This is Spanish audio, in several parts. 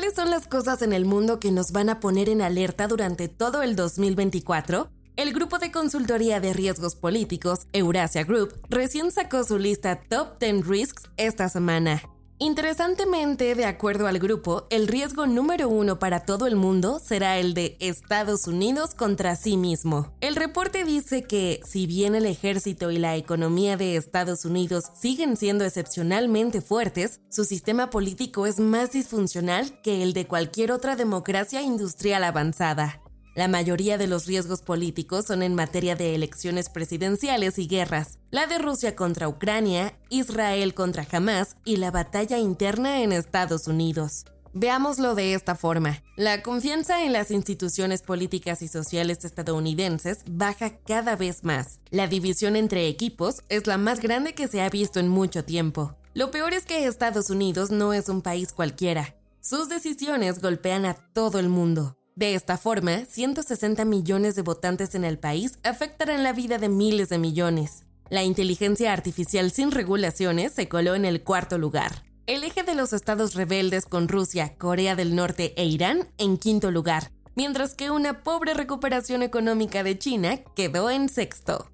¿Cuáles son las cosas en el mundo que nos van a poner en alerta durante todo el 2024? El grupo de consultoría de riesgos políticos, Eurasia Group, recién sacó su lista Top 10 Risks esta semana. Interesantemente, de acuerdo al grupo, el riesgo número uno para todo el mundo será el de Estados Unidos contra sí mismo. El reporte dice que, si bien el ejército y la economía de Estados Unidos siguen siendo excepcionalmente fuertes, su sistema político es más disfuncional que el de cualquier otra democracia industrial avanzada. La mayoría de los riesgos políticos son en materia de elecciones presidenciales y guerras, la de Rusia contra Ucrania, Israel contra Hamas y la batalla interna en Estados Unidos. Veámoslo de esta forma. La confianza en las instituciones políticas y sociales estadounidenses baja cada vez más. La división entre equipos es la más grande que se ha visto en mucho tiempo. Lo peor es que Estados Unidos no es un país cualquiera. Sus decisiones golpean a todo el mundo. De esta forma, 160 millones de votantes en el país afectarán la vida de miles de millones. La inteligencia artificial sin regulaciones se coló en el cuarto lugar. El eje de los estados rebeldes con Rusia, Corea del Norte e Irán en quinto lugar, mientras que una pobre recuperación económica de China quedó en sexto.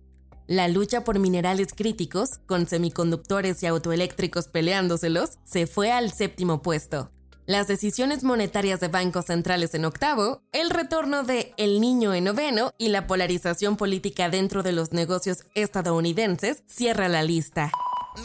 La lucha por minerales críticos, con semiconductores y autoeléctricos peleándoselos, se fue al séptimo puesto las decisiones monetarias de bancos centrales en octavo, el retorno de El Niño en noveno y la polarización política dentro de los negocios estadounidenses cierra la lista.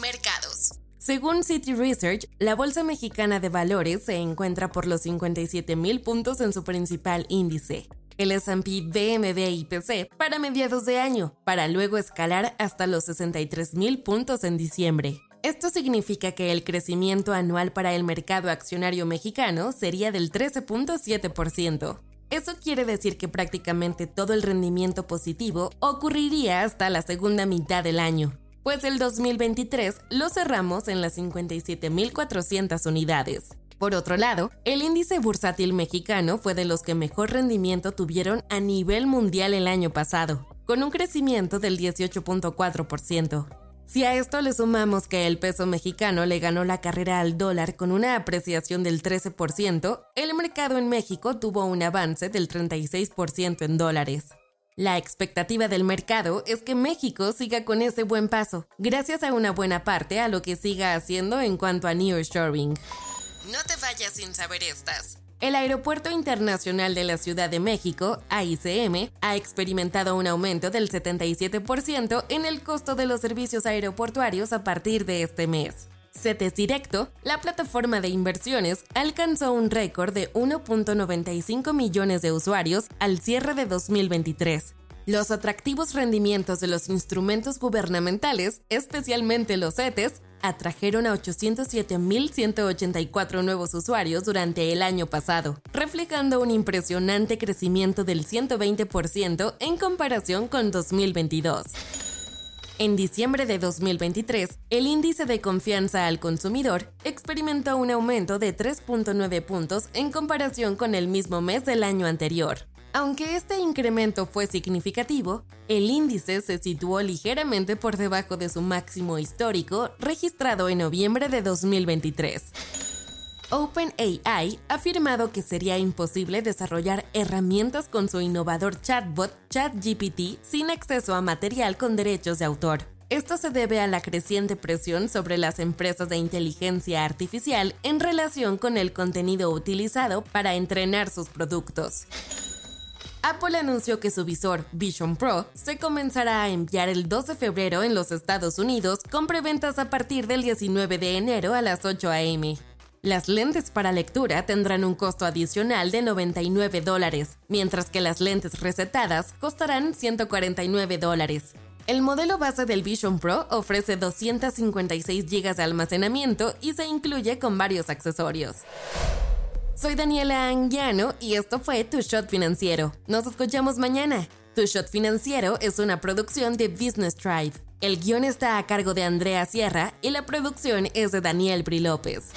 Mercados. Según City Research, la Bolsa Mexicana de Valores se encuentra por los 57 mil puntos en su principal índice, el S&P BMD IPC, para mediados de año, para luego escalar hasta los 63 mil puntos en diciembre. Esto significa que el crecimiento anual para el mercado accionario mexicano sería del 13.7%. Eso quiere decir que prácticamente todo el rendimiento positivo ocurriría hasta la segunda mitad del año, pues el 2023 lo cerramos en las 57.400 unidades. Por otro lado, el índice bursátil mexicano fue de los que mejor rendimiento tuvieron a nivel mundial el año pasado, con un crecimiento del 18.4%. Si a esto le sumamos que el peso mexicano le ganó la carrera al dólar con una apreciación del 13%, el mercado en México tuvo un avance del 36% en dólares. La expectativa del mercado es que México siga con ese buen paso, gracias a una buena parte a lo que siga haciendo en cuanto a nearshoring. No te vayas sin saber estas. El Aeropuerto Internacional de la Ciudad de México, AICM, ha experimentado un aumento del 77% en el costo de los servicios aeroportuarios a partir de este mes. CETES Directo, la plataforma de inversiones, alcanzó un récord de 1.95 millones de usuarios al cierre de 2023. Los atractivos rendimientos de los instrumentos gubernamentales, especialmente los CETES, atrajeron a 807.184 nuevos usuarios durante el año pasado, reflejando un impresionante crecimiento del 120% en comparación con 2022. En diciembre de 2023, el índice de confianza al consumidor experimentó un aumento de 3.9 puntos en comparación con el mismo mes del año anterior. Aunque este incremento fue significativo, el índice se situó ligeramente por debajo de su máximo histórico registrado en noviembre de 2023. OpenAI ha afirmado que sería imposible desarrollar herramientas con su innovador chatbot ChatGPT sin acceso a material con derechos de autor. Esto se debe a la creciente presión sobre las empresas de inteligencia artificial en relación con el contenido utilizado para entrenar sus productos. Apple anunció que su visor Vision Pro se comenzará a enviar el 2 de febrero en los Estados Unidos con preventas a partir del 19 de enero a las 8 a.m. Las lentes para lectura tendrán un costo adicional de 99 dólares, mientras que las lentes recetadas costarán 149 dólares. El modelo base del Vision Pro ofrece 256 GB de almacenamiento y se incluye con varios accesorios. Soy Daniela Anguiano y esto fue Tu Shot Financiero. Nos escuchamos mañana. Tu Shot Financiero es una producción de Business Tribe. El guion está a cargo de Andrea Sierra y la producción es de Daniel Bri López.